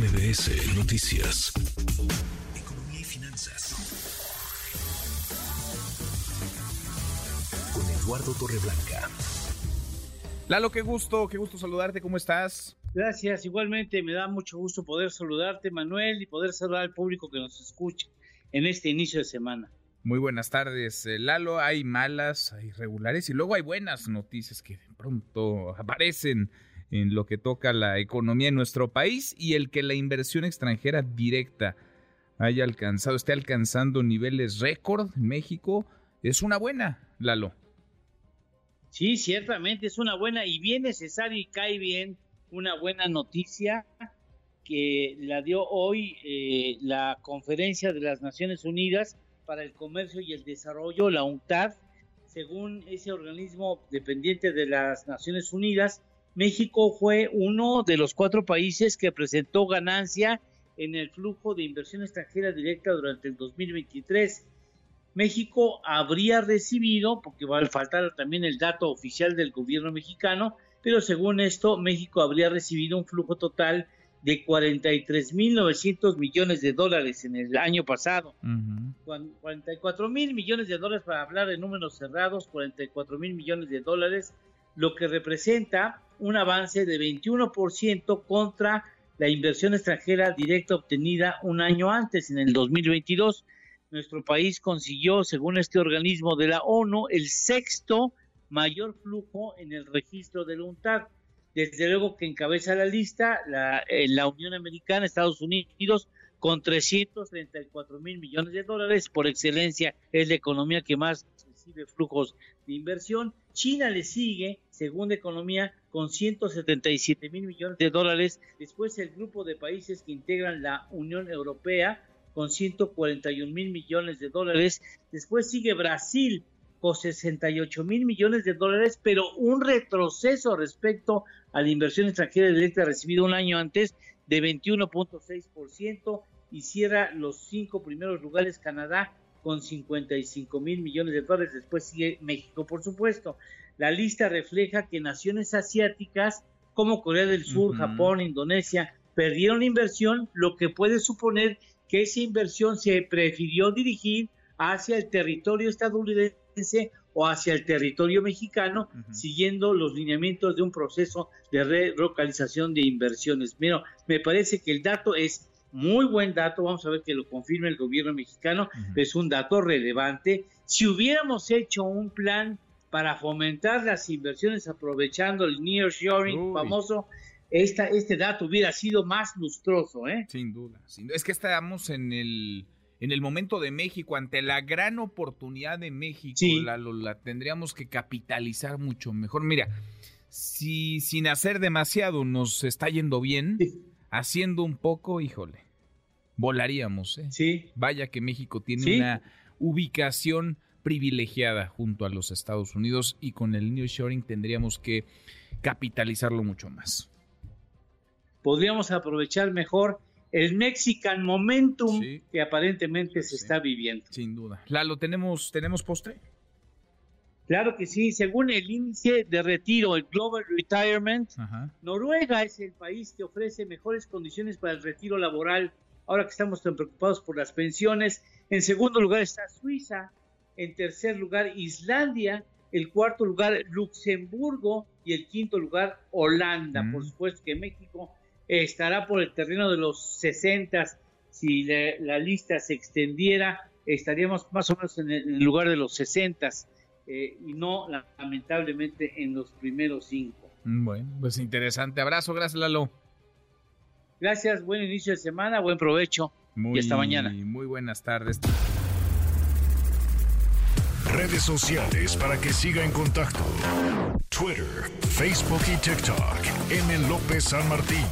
MBS Noticias. Economía y finanzas. Con Eduardo Torreblanca. Lalo, qué gusto, qué gusto saludarte, ¿cómo estás? Gracias, igualmente me da mucho gusto poder saludarte, Manuel, y poder saludar al público que nos escucha en este inicio de semana. Muy buenas tardes, eh, Lalo. Hay malas, hay regulares y luego hay buenas noticias que de pronto aparecen en lo que toca la economía en nuestro país y el que la inversión extranjera directa haya alcanzado, esté alcanzando niveles récord en México, es una buena, Lalo. Sí, ciertamente es una buena y bien necesaria y cae bien una buena noticia que la dio hoy eh, la Conferencia de las Naciones Unidas para el Comercio y el Desarrollo, la UNCTAD. Según ese organismo dependiente de las Naciones Unidas, México fue uno de los cuatro países que presentó ganancia en el flujo de inversión extranjera directa durante el 2023. México habría recibido, porque va a faltar también el dato oficial del gobierno mexicano, pero según esto, México habría recibido un flujo total de 43.900 millones de dólares en el año pasado. 44 mil millones de dólares para hablar de números cerrados, 44 mil millones de dólares lo que representa un avance de 21% contra la inversión extranjera directa obtenida un año antes, en el 2022. Nuestro país consiguió, según este organismo de la ONU, el sexto mayor flujo en el registro del UNTAD. Desde luego que encabeza la lista la, la Unión Americana, Estados Unidos, con 334 mil millones de dólares. Por excelencia, es la economía que más recibe flujos de inversión. China le sigue, según economía, con 177 mil millones de dólares. Después el grupo de países que integran la Unión Europea con 141 mil millones de dólares. Después sigue Brasil con 68 mil millones de dólares, pero un retroceso respecto a la inversión extranjera directa recibida un año antes de 21.6% y cierra los cinco primeros lugares Canadá con 55 mil millones de dólares. Después sigue México, por supuesto. La lista refleja que naciones asiáticas como Corea del Sur, Japón, Indonesia perdieron inversión, lo que puede suponer que esa inversión se prefirió dirigir hacia el territorio estadounidense o hacia el territorio mexicano, siguiendo los lineamientos de un proceso de relocalización de inversiones. Mira, me parece que el dato es muy buen dato, vamos a ver que lo confirme el gobierno mexicano, es un dato relevante. Si hubiéramos hecho un plan para fomentar las inversiones aprovechando el nearshoring famoso, esta, este dato hubiera sido más lustroso, ¿eh? Sin duda, sin duda. Es que estamos en el en el momento de México, ante la gran oportunidad de México, la, la, tendríamos que capitalizar mucho mejor. Mira, si sin hacer demasiado nos está yendo bien, haciendo un poco, híjole, volaríamos. ¿eh? Sí. Vaya que México tiene una ubicación privilegiada junto a los Estados Unidos y con el New Shoring tendríamos que capitalizarlo mucho más. Podríamos aprovechar mejor el Mexican Momentum que aparentemente se está viviendo. Sin duda. Lalo, ¿tenemos, ¿tenemos postre? Claro que sí, según el índice de retiro, el Global Retirement, Noruega es el país que ofrece mejores condiciones para el retiro laboral, ahora que estamos tan preocupados por las pensiones. En segundo lugar está Suiza, en tercer lugar Islandia, el cuarto lugar Luxemburgo y el quinto lugar Holanda. Por supuesto que México estará por el terreno de los 60. Si la, lista se extendiera, estaríamos más o menos en el lugar de los 60 eh, y no lamentablemente en los primeros cinco. Bueno, pues interesante. Abrazo, gracias Lalo. Gracias, buen inicio de semana, buen provecho muy, y hasta mañana. Muy buenas tardes. Redes sociales para que siga en contacto: Twitter, Facebook y TikTok. M. López San Martín.